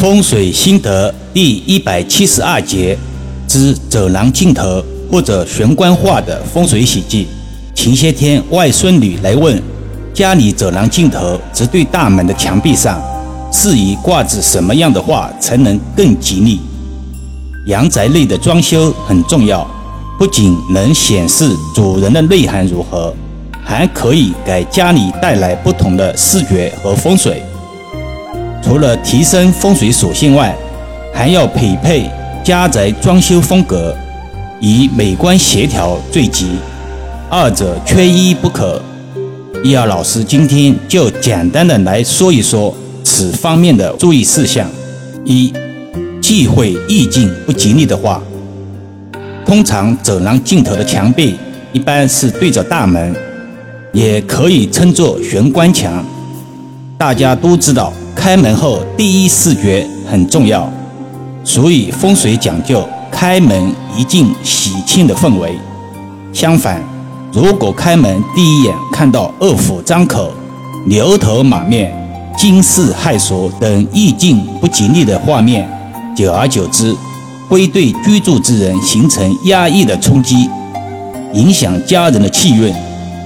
风水心得第一百七十二节之走廊尽头或者玄关画的风水喜忌。前些天外孙女来问，家里走廊尽头直对大门的墙壁上，适宜挂置什么样的画才能更吉利？阳宅内的装修很重要，不仅能显示主人的内涵如何，还可以给家里带来不同的视觉和风水。除了提升风水属性外，还要匹配家宅装修风格，以美观协调最吉，二者缺一不可。易儿老师今天就简单的来说一说此方面的注意事项。一、忌讳意境不吉利的话。通常走廊尽头的墙壁一般是对着大门，也可以称作玄关墙。大家都知道。开门后第一视觉很重要，所以风水讲究开门一进喜庆的氛围。相反，如果开门第一眼看到二虎张口、牛头马面、惊世骇俗等意境不吉利的画面，久而久之会对居住之人形成压抑的冲击，影响家人的气运。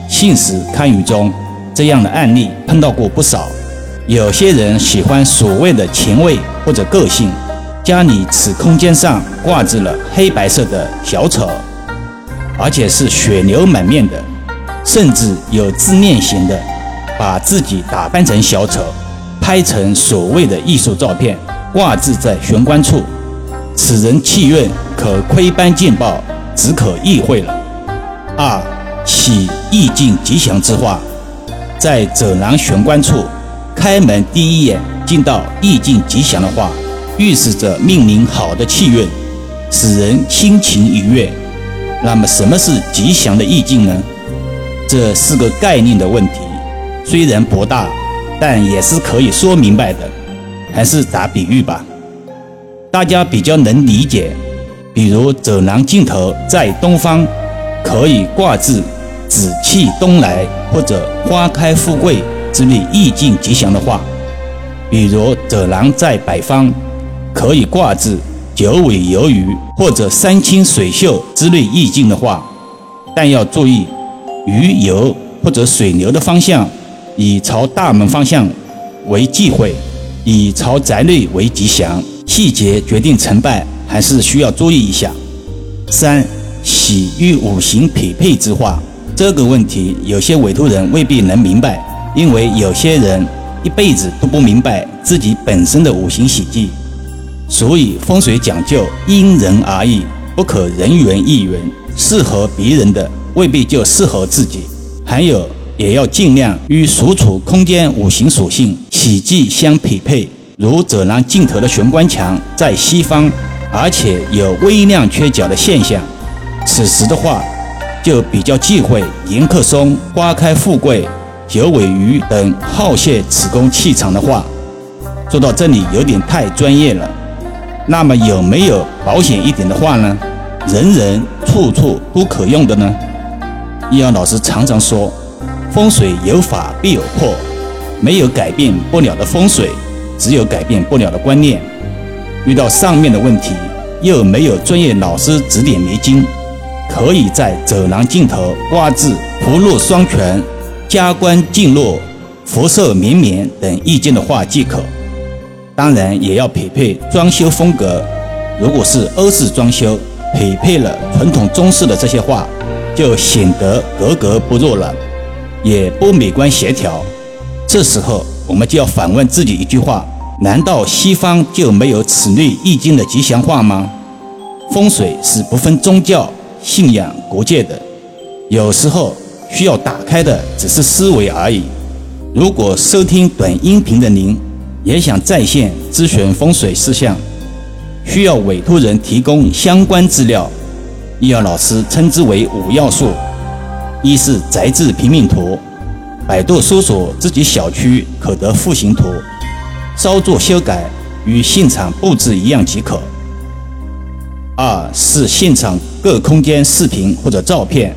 信史堪舆中，这样的案例碰到过不少。有些人喜欢所谓的前卫或者个性，家里此空间上挂置了黑白色的小丑，而且是血流满面的，甚至有自恋型的，把自己打扮成小丑，拍成所谓的艺术照片，挂置在玄关处。此人气运可窥斑见豹，只可意会了。二，起意境吉祥之画，在走廊玄关处。开门第一眼见到意境吉祥的话，预示着命令好的气运，使人心情愉悦。那么什么是吉祥的意境呢？这是个概念的问题，虽然博大，但也是可以说明白的。还是打比喻吧，大家比较能理解。比如走廊尽头在东方，可以挂置“紫气东来”或者“花开富贵”。之类意境吉祥的话，比如走廊在北方，可以挂置九尾游鱼或者山清水秀之类意境的话，但要注意鱼游或者水流的方向以朝大门方向为忌讳，以朝宅内为吉祥。细节决定成败，还是需要注意一下。三喜与五行匹配之话，这个问题有些委托人未必能明白。因为有些人一辈子都不明白自己本身的五行喜忌，所以风水讲究因人而异，不可人云亦云。适合别人的未必就适合自己。还有，也要尽量与所处空间五行属性喜忌相匹配。如走廊尽头的玄关墙在西方，而且有微量缺角的现象，此时的话就比较忌讳迎客松、花开富贵。九尾鱼等好泄此宫气场的话，说到这里有点太专业了。那么有没有保险一点的话呢？人人处处都可用的呢？易阳老师常常说，风水有法必有破，没有改变不了的风水，只有改变不了的观念。遇到上面的问题，又没有专业老师指点迷津，可以在走廊尽头挂字福禄双全。加官进禄、福寿绵绵等意境的画即可，当然也要匹配装修风格。如果是欧式装修，匹配了传统中式的这些画，就显得格格不入了，也不美观协调。这时候，我们就要反问自己一句话：难道西方就没有此类意境的吉祥画吗？风水是不分宗教、信仰、国界的，有时候。需要打开的只是思维而已。如果收听短音频的您也想在线咨询风水事项，需要委托人提供相关资料，易遥老师称之为五要素：一是宅制平面图，百度搜索自己小区可得户型图，稍作修改与现场布置一样即可；二是现场各空间视频或者照片。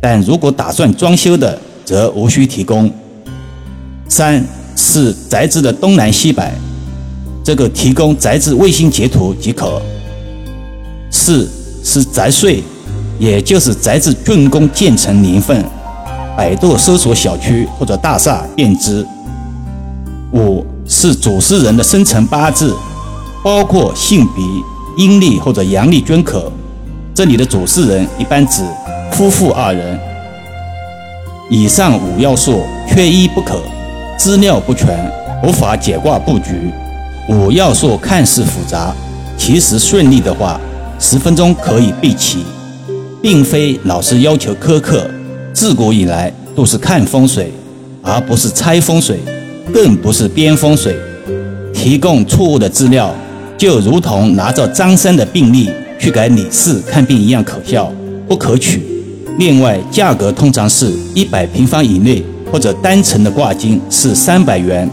但如果打算装修的，则无需提供。三是宅子的东南西北，这个提供宅子卫星截图即可。四是宅岁，也就是宅子竣工建成年份，百度搜索小区或者大厦便知。五是主事人的生辰八字，包括性别、阴历或者阳历均可。这里的主事人一般指夫妇二人。以上五要素缺一不可，资料不全无法解卦布局。五要素看似复杂，其实顺利的话，十分钟可以备齐，并非老师要求苛刻。自古以来都是看风水，而不是猜风水，更不是编风水。提供错误的资料，就如同拿着张三的病历去给李四看病一样可笑，不可取。另外，价格通常是一百平方以内或者单层的挂金是三百元，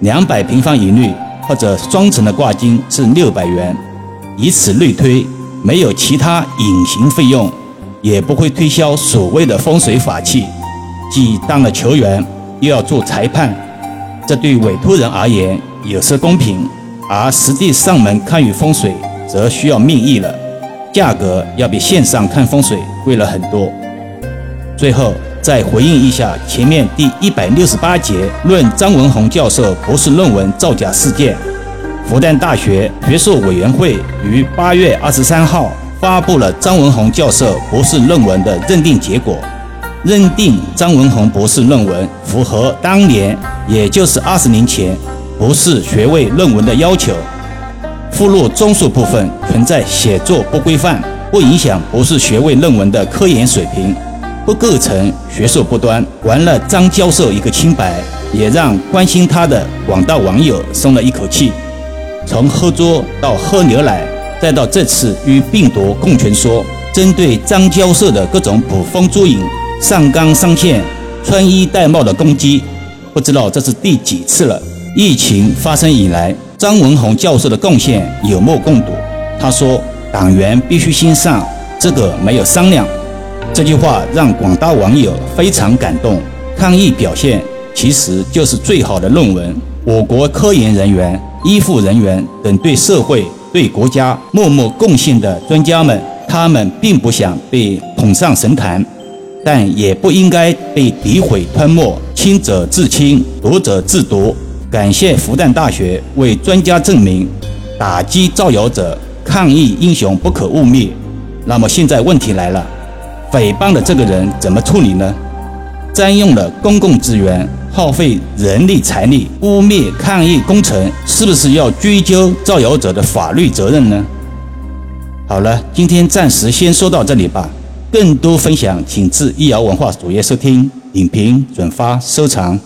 两百平方以内或者双层的挂金是六百元。以此类推，没有其他隐形费用，也不会推销所谓的风水法器。既当了球员，又要做裁判，这对委托人而言有失公平，而实际上门看与风水则需要命意了，价格要比线上看风水贵了很多。最后再回应一下前面第一百六十八节论张文宏教授博士论文造假事件，复旦大学学术委员会于八月二十三号发布了张文宏教授博士论文的认定结果，认定张文宏博士论文符合当年，也就是二十年前博士学位论文的要求。附录综述部分存在写作不规范，不影响博士学位论文的科研水平。不构成学术不端，还了张教授一个清白，也让关心他的广大网友松了一口气。从喝粥到喝牛奶，再到这次与病毒共存说，针对张教授的各种捕风捉影、上纲上线、穿衣戴帽的攻击，不知道这是第几次了。疫情发生以来，张文宏教授的贡献有目共睹。他说：“党员必须先上，这个没有商量。”这句话让广大网友非常感动。抗疫表现其实就是最好的论文。我国科研人员、医护人员等对社会、对国家默默贡献的专家们，他们并不想被捧上神坛，但也不应该被诋毁吞没。亲者自亲，毒者自毒。感谢复旦大学为专家证明，打击造谣者、抗疫英雄不可污蔑。那么现在问题来了。诽谤的这个人怎么处理呢？占用了公共资源，耗费人力财力，污蔑抗疫工程，是不是要追究造谣者的法律责任呢？好了，今天暂时先说到这里吧。更多分享，请至易瑶文化主页收听、点评、转发、收藏。